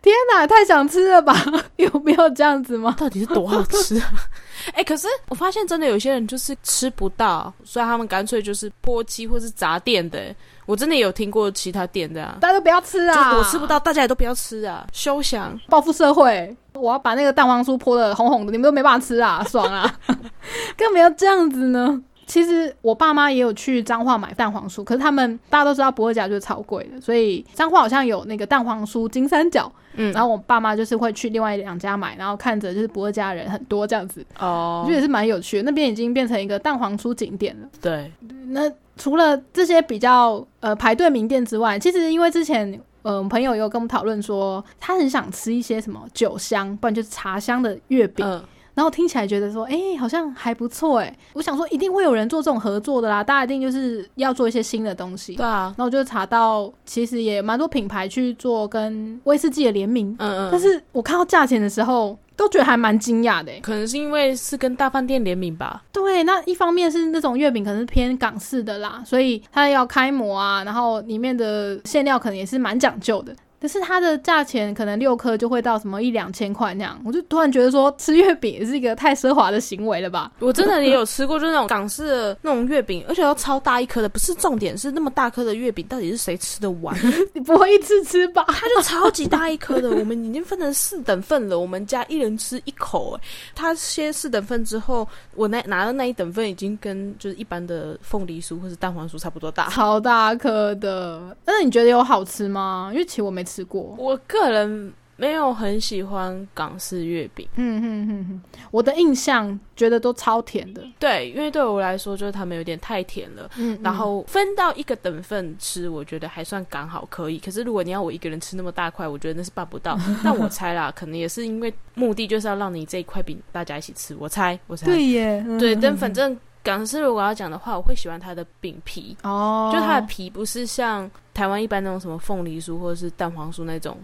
天哪，太想吃了吧？有没有这样子吗？到底是多好吃啊？哎、可是我发现真的有些人就是吃不到，所以他们干脆就是波鸡或是杂店的。我真的有听过其他店的啊，大家都不要吃就啊！我吃不到，大家也都不要吃啊，休想。报复社会，我要把那个蛋黄酥泼的红红的，你们都没办法吃啊，爽啊！干嘛要这样子呢？其实我爸妈也有去彰化买蛋黄酥，可是他们大家都知道不二家就是超贵的，所以彰化好像有那个蛋黄酥金三角，嗯，然后我爸妈就是会去另外两家买，然后看着就是不二家人很多这样子，哦我觉得，也是蛮有趣的。那边已经变成一个蛋黄酥景点了。对，那除了这些比较呃排队名店之外，其实因为之前嗯、呃朋友有跟我们讨论说，他很想吃一些什么酒香，不然就是茶香的月饼。嗯，然后听起来觉得说，哎、好像还不错哎。我想说，一定会有人做这种合作的啦，大家一定就是要做一些新的东西。对啊，然后我就查到，其实也蛮多品牌去做跟威士忌的联名，嗯嗯，但是我看到价钱的时候，都觉得还蛮惊讶的欸。可能是因为是跟大饭店联名吧。对，那一方面是那种月饼可能是偏港式的啦，所以它要开模啊，然后里面的馅料可能也是蛮讲究的。可是它的价钱可能六颗就会到什么一两千块那样，我就突然觉得说吃月饼也是一个太奢华的行为了吧？我真的也有吃过，就是那种港式的那种月饼，而且要超大一颗的，不是重点，是那么大颗的月饼，到底是谁吃得完？你不会一次吃吧？它就超级大一颗的，我们已经分成四等份了，我们家一人吃一口、欸。它切四等份之后，我那拿的那一等份已经跟就是一般的凤梨酥或是蛋黄酥差不多大。超大颗的，但是你觉得有好吃吗？因为其实我没吃过。我个人没有很喜欢港式月饼，嗯哼哼哼，我的印象觉得都超甜的。对，因为对我来说就是他们有点太甜了。嗯，然后分到一个等份吃，我觉得还算刚好可以。可是如果你要我一个人吃那么大块，我觉得那是办不到。但我猜啦，可能也是因为目的就是要让你这一块饼大家一起吃。我猜，我猜，对耶，对。嗯但反正港式如果要讲的话，我会喜欢它的饼皮，哦，就它的皮不是像台湾一般那种什么凤梨酥或者是蛋黄酥那种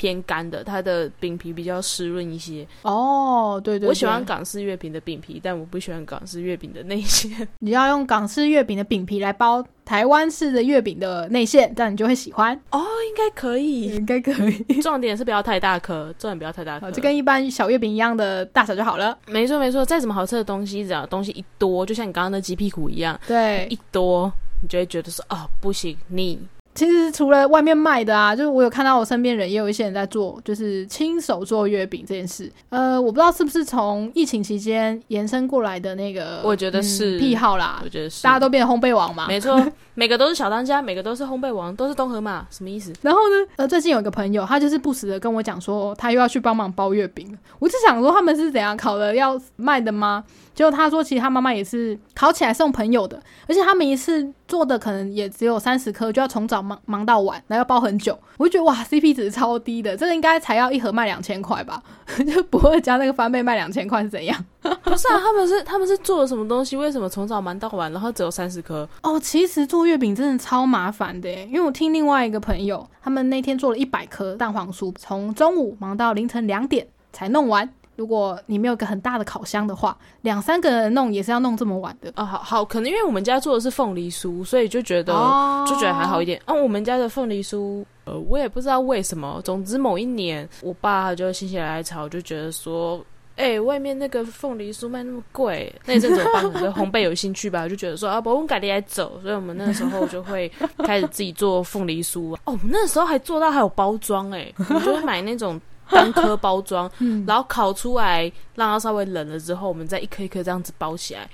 偏干的，它的饼皮比较湿润一些。哦，对对我喜欢港式月饼的饼皮，但我不喜欢港式月饼的内馅。你要用港式月饼的饼皮来包台湾式的月饼的内馅，这样你就会喜欢。哦，应该可以。应该可以。重点是不要太大颗，重点不要太大颗。就跟一般小月饼一样的大小就好了。没错没错，再怎么好吃的东西，只要东西一多，就像你刚刚的鸡屁股一样，对，一多你就会觉得说哦不行腻。其实除了外面卖的啊，就是我有看到我身边人也有一些人在做，就是亲手做月饼这件事。呃，我不知道是不是从疫情期间延伸过来的那个，我觉得是嗯癖好啦我，觉得是大家都变烘焙王嘛。没错，每个都是小当家，每个都是烘焙王，都是东河马，什么意思？然后呢，呃，最近有一个朋友，他就是不时的跟我讲说，他又要去帮忙包月饼了。我就想说，他们是怎样烤的要卖的吗？结果他说，其实他妈妈也是烤起来送朋友的，而且他们一次做的可能也只有三十颗，就要从早忙忙到晚，然后要包很久。我就觉得哇，CP 值超低的，这个应该才要一盒卖两千块吧？就不会加那个翻倍卖两千块是怎样？不是啊，他们是他们是做了什么东西？为什么从早忙到晚，然后只有三十颗？哦，其实做月饼真的超麻烦的，因为我听另外一个朋友，他们那天做了一百颗蛋黄酥，从中午忙到凌晨两点才弄完。如果你没有个很大的烤箱的话，两三个人弄也是要弄这么晚的。啊，好好，可能因为我们家做的是凤梨酥，所以就觉得、哦就觉得还好一点。哦，我们家的凤梨酥，呃，我也不知道为什么，总之某一年，我爸他就心血来潮，就觉得说。哎、外面那个凤梨酥卖那么贵，那一阵子我爸可能对烘焙有兴趣吧，就觉得说啊，不用改的来走，所以我们那时候就会开始自己做凤梨酥。哦，那时候还做到还有包装哎、我们就会买那种单颗包装，嗯，然后烤出来，让它稍微冷了之后，我们再一颗一颗这样子包起来，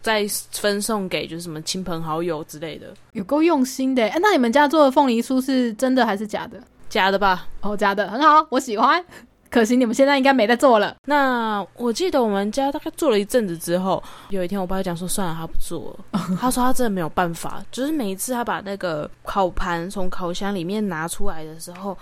再分送给就是什么亲朋好友之类的，有够用心的耶。哎，那你们家做的凤梨酥是真的还是假的？假的吧？哦，假的，很好，我喜欢。可惜你们现在应该没在做了。那我记得我们家大概做了一阵子之后，有一天我爸就讲说，算了，他不做了。他说他真的没有办法，就是每一次他把那个烤盘从烤箱里面拿出来的时候，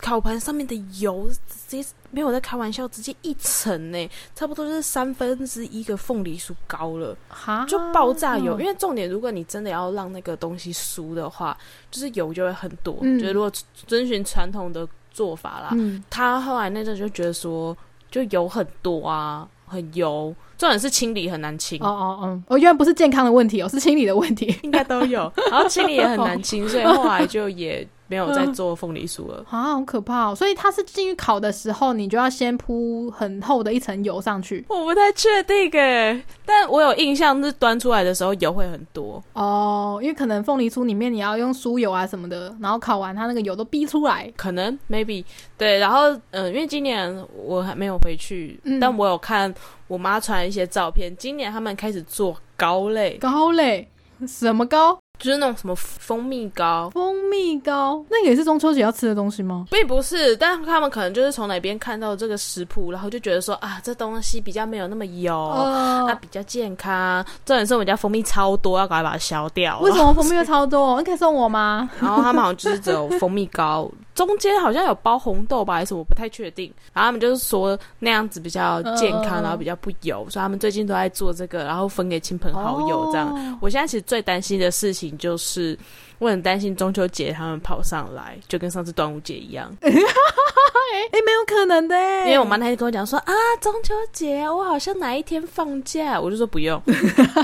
烤盘上面的油直接没有在开玩笑，直接一层呢，差不多就是三分之一个凤梨酥高了。哈，就爆炸油，嗯因为重点，如果你真的要让那个东西酥的话，就是油就会很多。嗯就是如果遵循传统的做法啦，嗯，他后来那阵就觉得说，就油很多啊，很油，重点是清理很难清。哦哦哦，哦，原来不是健康的问题哦，是清理的问题。应该都有，然后清理也很难清，所以后来就也没有在做凤梨酥了。啊，好可怕哦！所以它是进去烤的时候，你就要先铺很厚的一层油上去我不太确定诶，但我有印象是端出来的时候油会很多。哦，因为可能凤梨酥里面你要用酥油啊什么的，然后烤完它那个油都逼出来。可能 maybe 对，然后嗯、呃因为今年我还没有回去，嗯但我有看我妈传一些照片。今年他们开始做糕类，糕类，什么糕？就是那种什么蜂蜜糕，蜂蜜糕，那个也是中秋节要吃的东西吗？并不是，但他们可能就是从哪边看到这个食谱，然后就觉得说啊，这东西比较没有那么油。它呃，比较健康，重点是我们家蜂蜜超多，要赶快把它消掉。为什么蜂蜜会超多？你可以送我吗？然后他们好像就是只有蜂蜜糕，中间好像有包红豆吧，还是我不太确定。然后他们就是说那样子比较健康，嗯然后比较不油，所以他们最近都在做这个，然后分给亲朋好友这样。哦我现在其实最担心的事情就是，我很担心中秋节他们跑上来，就跟上次端午节一样。哎，没有可能的耶，因为我妈那天跟我讲说啊，中秋节我好像哪一天放假，我就说不用。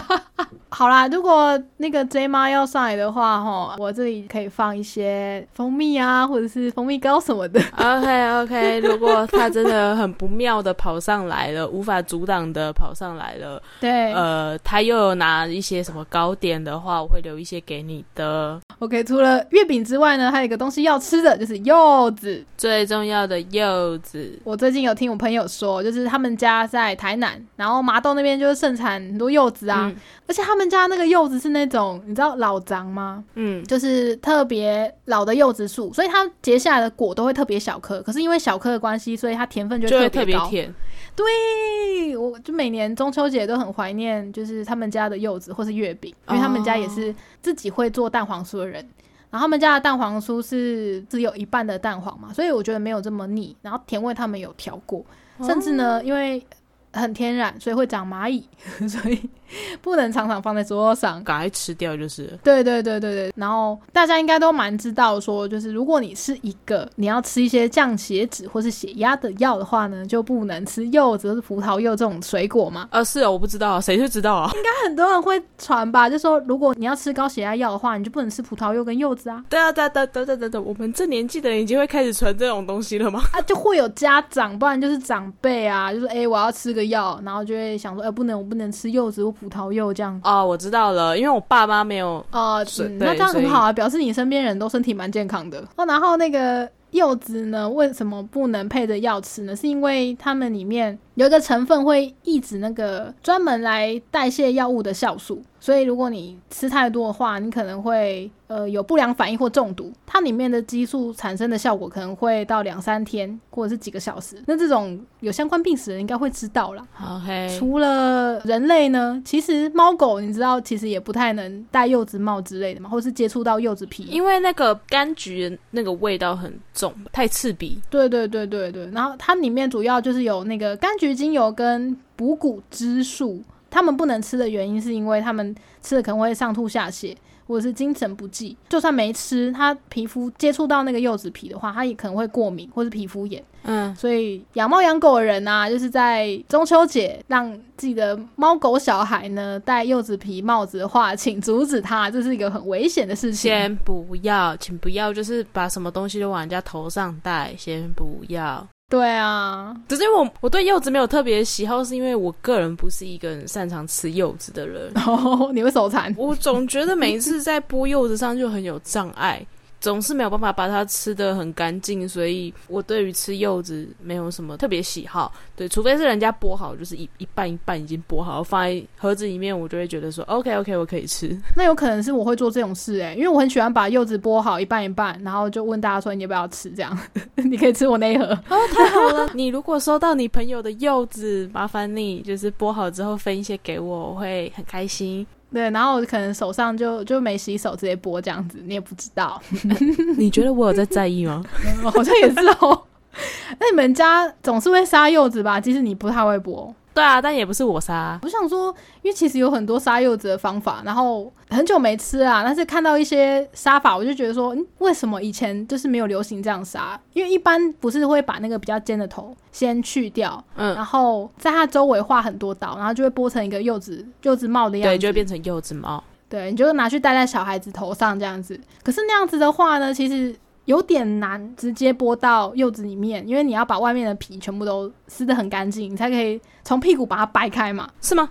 好啦，如果那个 J 妈要上来的话，哈，我这里可以放一些蜂蜜啊，或者是蜂蜜糕什么的。OK OK，如果他真的很不妙的跑上来了，无法阻挡的跑上来了，对、呃，他又有拿一些什么糕点的话，我会留一些给你的。O k 除了月饼之外呢，还有一个东西要吃的就是柚子。最重要的柚子，我最近有听我朋友说，就是他们家在台南，然后麻豆那边就是盛产很多柚子啊，嗯而且他们家那个柚子是那种你知道老张吗？嗯，就是特别老的柚子树，所以它结下来的果都会特别小颗。可是因为小颗的关系，所以它甜分就特别甜。对，我就每年中秋节都很怀念，就是他们家的柚子或是月饼，因为他们家也是自己会做蛋黄酥的人。然后他们家的蛋黄酥是只有一半的蛋黄嘛，所以我觉得没有这么腻。然后甜味他们有调过，甚至呢，因为很天然，所以会长蚂蚁，所以 不能常常放在桌上。赶快吃掉就是。对对对对对，然后大家应该都蛮知道说，就是如果你是一个你要吃一些降血脂或是血压的药的话呢，就不能吃柚子或是葡萄柚这种水果嘛。呃，是啊，我不知道，谁会知道啊？应该很多人会传吧，就说如果你要吃高血压药的话，你就不能吃葡萄柚跟柚子啊。对啊，对啊，对对对对对，我们这年纪的人已经会开始传这种东西了吗？啊，就会有家长，不然就是长辈啊，就是哎、我要吃个药，然后就会想说，哎、不能，我不能吃柚子或葡萄柚这样。哦，我知道了，因为我爸妈没有哦、是嗯，那这样很好啊，表示你身边人都身体蛮健康的。哦，然后那个柚子呢，为什么不能配着药吃呢？是因为它们里面有一个成分会抑制那个专门来代谢药物的酵素，所以如果你吃太多的话，你可能会呃有不良反应或中毒。它里面的激素产生的效果可能会到两三天或者是几个小时。那这种有相关病史的人应该会知道啦。OK，除了人类呢，其实猫狗你知道，其实也不太能戴柚子帽之类的嘛，或是接触到柚子皮。因为那个柑橘的那个味道很重，太刺鼻。对对对对对，然后它里面主要就是有那个柑橘精油跟补骨之树，它们不能吃的原因是因为他们吃了可能会上吐下泻。或者是精神不济，就算没吃，他皮肤接触到那个柚子皮的话，他也可能会过敏或是皮肤炎。嗯，所以养猫养狗的人啊，就是在中秋节让自己的猫狗小孩呢戴柚子皮帽子的话，请阻止他，这是一个很危险的事情。先不要，请不要，就是把什么东西都往人家头上戴，先不要。对啊，只是因为我我对柚子没有特别喜好，是因为我个人不是一个很擅长吃柚子的人。然 后你会手残。我总觉得每一次在剥柚子上就很有障碍，总是没有办法把它吃的很干净，所以我对于吃柚子没有什么特别喜好。对，除非是人家剥好，就是一一半一半已经剥好，放在盒子里面，我就会觉得说 OK OK 我可以吃。那有可能是我会做这种事诶、因为我很喜欢把柚子剥好一半一半，然后就问大家说你要不要吃，这样 你可以吃我那一盒。哦，太好了！你如果收到你朋友的柚子，麻烦你就是剥好之后分一些给我，我会很开心。对，然后我可能手上就就没洗手，直接剥这样子，你也不知道，你觉得我有在在意吗？嗯好像也是哦。那你们家总是会杀柚子吧？即使你不太会剥。对啊，但也不是我杀。我想说，因为其实有很多杀柚子的方法，然后很久没吃啊，但是看到一些杀法，我就觉得说，嗯，为什么以前就是没有流行这样杀？因为一般不是会把那个比较尖的头先去掉，嗯，然后在它周围画很多刀，然后就会剥成一个柚子柚子帽的样子，对，就会变成柚子帽。对，你就拿去戴在小孩子头上这样子。可是那样子的话呢，其实有点难直接剥到柚子里面，因为你要把外面的皮全部都撕得很干净，你才可以从屁股把它掰开嘛。是吗？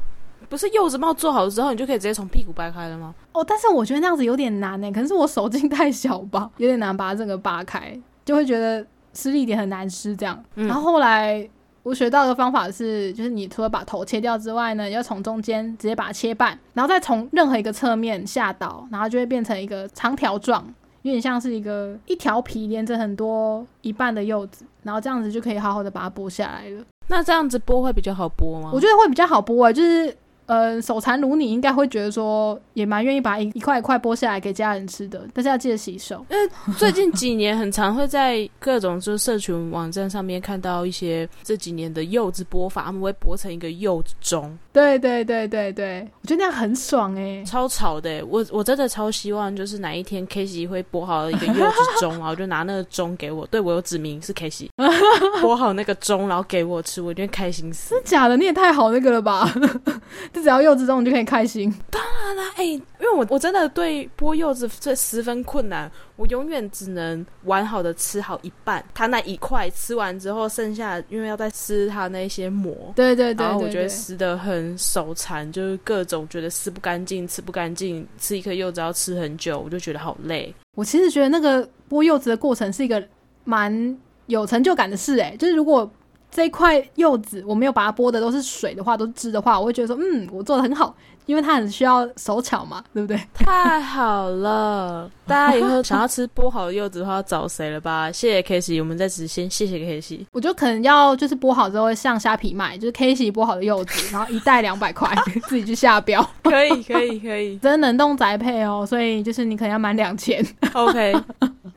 不是柚子帽做好之后，你就可以直接从屁股掰开了吗？哦，但是我觉得那样子有点难呢，可能是我手劲太小吧，有点难把它整个扒开，就会觉得吃力点很难吃这样。嗯然后后来我学到的方法是，就是你除了把头切掉之外呢，要从中间直接把它切半，然后再从任何一个侧面下刀，然后就会变成一个长条状。有点像是一个一条皮连着很多一半的柚子，然后这样子就可以好好的把它剥下来了。那这样子剥会比较好剥吗？我觉得会比较好剥啊，就是呃手残如你应该会觉得说也蛮愿意把一一块一块剥下来给家人吃的，但是要记得洗手。最近几年很常会在各种就是社群网站上面看到一些这几年的柚子剥法，他们会剥成一个柚子盅，对对对对对，我觉得那样很爽哎、超吵的欸。我我真的超希望就是哪一天 K y 会剥好一个柚子盅，然后就拿那个盅给我，对我有指明是 K y 剥好那个盅，然后给我吃，我一定会开心死。真的假的？你也太好那个了吧！就只要柚子中你就可以开心。当然啦哎、因为我我真的对剥柚子这十分困难，我永远只能完好的吃好一半，它那一块吃完之后，剩下因为要再撕它那些膜。对对对然后我觉得撕的很手残，就是各种觉得撕不干净、吃不干净，吃一颗柚子要吃很久，我就觉得好累。我其实觉得那个剥柚子的过程是一个蛮有成就感的事哎、就是如果这一块柚子我没有把它剥的都是水的话，都是汁的话，我会觉得说，嗯，我做的很好，因为它很需要手巧嘛，对不对？太好了！大家以后想要吃剥好的柚子的话，要找谁了吧？谢谢 K C，我们在此先谢谢 K C。我就可能要就是剥好之后会上虾皮卖，就是 K 洗剥好的柚子，然后一袋两百块，自己去下标，可以，可以，可以。真冷冻宅配哦，所以就是你可能要满两千。OK，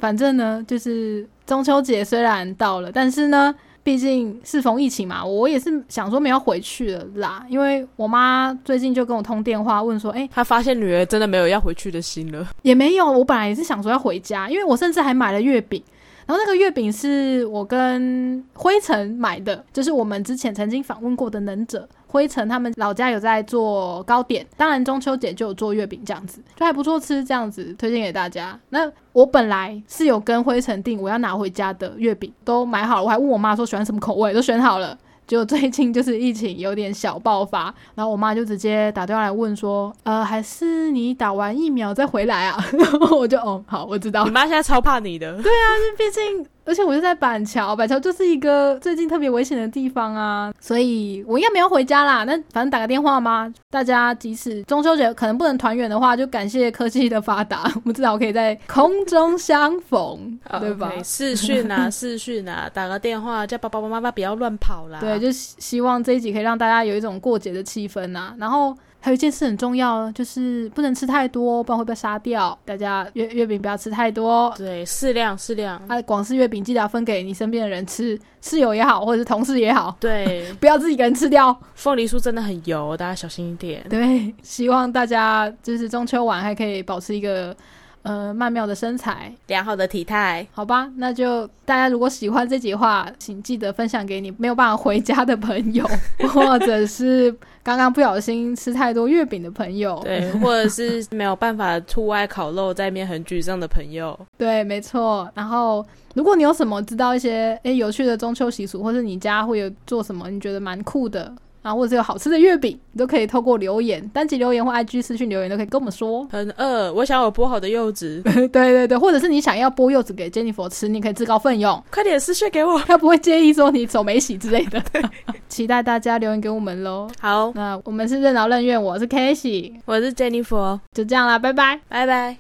反正呢，就是中秋节虽然到了，但是呢，毕竟适逢疫情嘛，我也是想说没有回去了啦。因为我妈最近就跟我通电话问说，哎，她发现女儿真的没有要回去的心了，也没有。我本来也是想说要回家，因为我甚至还买了月饼。然后那个月饼是我跟灰尘买的，就是我们之前曾经访问过的能者灰尘，他们老家有在做糕点，当然中秋节就有做月饼，这样子就还不错吃，这样子推荐给大家。那我本来是有跟灰尘订我要拿回家的月饼，都买好了，我还问我妈说喜欢什么口味，都选好了。结果最近就是疫情有点小爆发，然后我妈就直接打电话来问说，呃，还是你打完疫苗再回来啊？然 后我就哦，好，我知道。你妈现在超怕你的。对啊，毕竟。而且我就在板桥，板桥就是一个最近特别危险的地方啊，所以我应该没有回家啦。那反正打个电话嘛，大家即使中秋节可能不能团圆的话，就感谢科技的发达，我们至少可以在空中相逢，对吧？视讯啊，视讯啊，打个电话叫爸爸妈妈不要乱跑啦。对，就希望这一集可以让大家有一种过节的气氛啊，然后。还有一件事很重要，就是不能吃太多，不然会被杀掉。大家月月饼不要吃太多，对，适量适量。啊，广式月饼记得要分给你身边的人吃，室友也好，或者是同事也好。对，不要自己一个人吃掉。凤梨酥真的很油，大家小心一点。对，希望大家就是中秋晚还可以保持一个。呃，曼妙的身材，良好的体态，好吧，那就大家如果喜欢这集话，请记得分享给你没有办法回家的朋友，或者是刚刚不小心吃太多月饼的朋友，对，或者是没有办法出外烤肉，在面很沮丧的朋友，对，没错。然后，如果你有什么知道一些诶有趣的中秋习俗，或是你家会有做什么，你觉得蛮酷的。啊，或者有好吃的月饼，你都可以透过留言、单集留言或 IG 私讯留言，都可以跟我们说。很饿，我想有剥好的柚子。对对对，或者是你想要剥柚子给 Jennifer 吃，你可以自告奋勇，快点私讯给我，他不会介意说你手没洗之类的。期待大家留言给我们喽。好，那我们是任劳任怨，我是 k a s e y 我是 Jennifer，就这样啦，拜拜，拜拜。